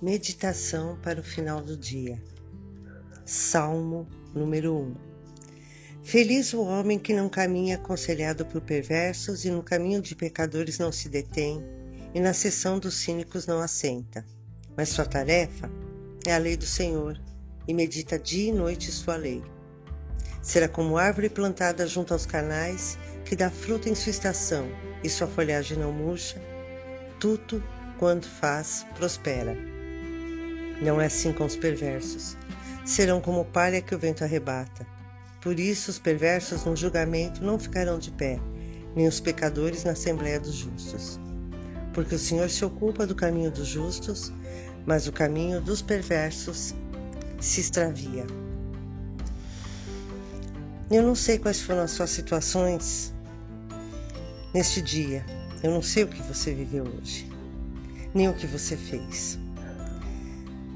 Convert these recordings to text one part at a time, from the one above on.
Meditação para o final do dia. Salmo número 1. Feliz o homem que não caminha aconselhado por perversos e no caminho de pecadores não se detém e na sessão dos cínicos não assenta. Mas sua tarefa é a lei do Senhor e medita dia e noite sua lei. Será como árvore plantada junto aos canais que dá fruta em sua estação e sua folhagem não murcha. Tudo quando faz prospera. Não é assim com os perversos. Serão como palha que o vento arrebata. Por isso, os perversos no julgamento não ficarão de pé, nem os pecadores na Assembleia dos Justos. Porque o Senhor se ocupa do caminho dos justos, mas o caminho dos perversos se extravia. Eu não sei quais foram as suas situações neste dia. Eu não sei o que você viveu hoje, nem o que você fez.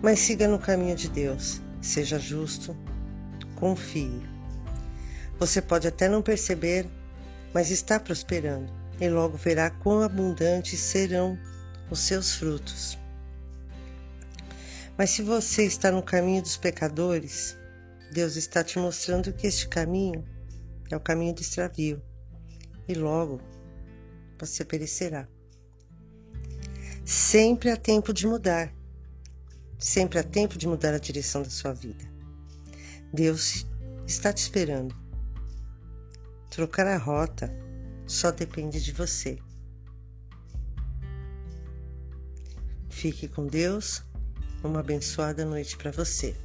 Mas siga no caminho de Deus, seja justo, confie. Você pode até não perceber, mas está prosperando e logo verá quão abundantes serão os seus frutos. Mas se você está no caminho dos pecadores, Deus está te mostrando que este caminho é o caminho do extravio e logo você perecerá. Sempre há tempo de mudar. Sempre há tempo de mudar a direção da sua vida. Deus está te esperando. Trocar a rota só depende de você. Fique com Deus. Uma abençoada noite para você.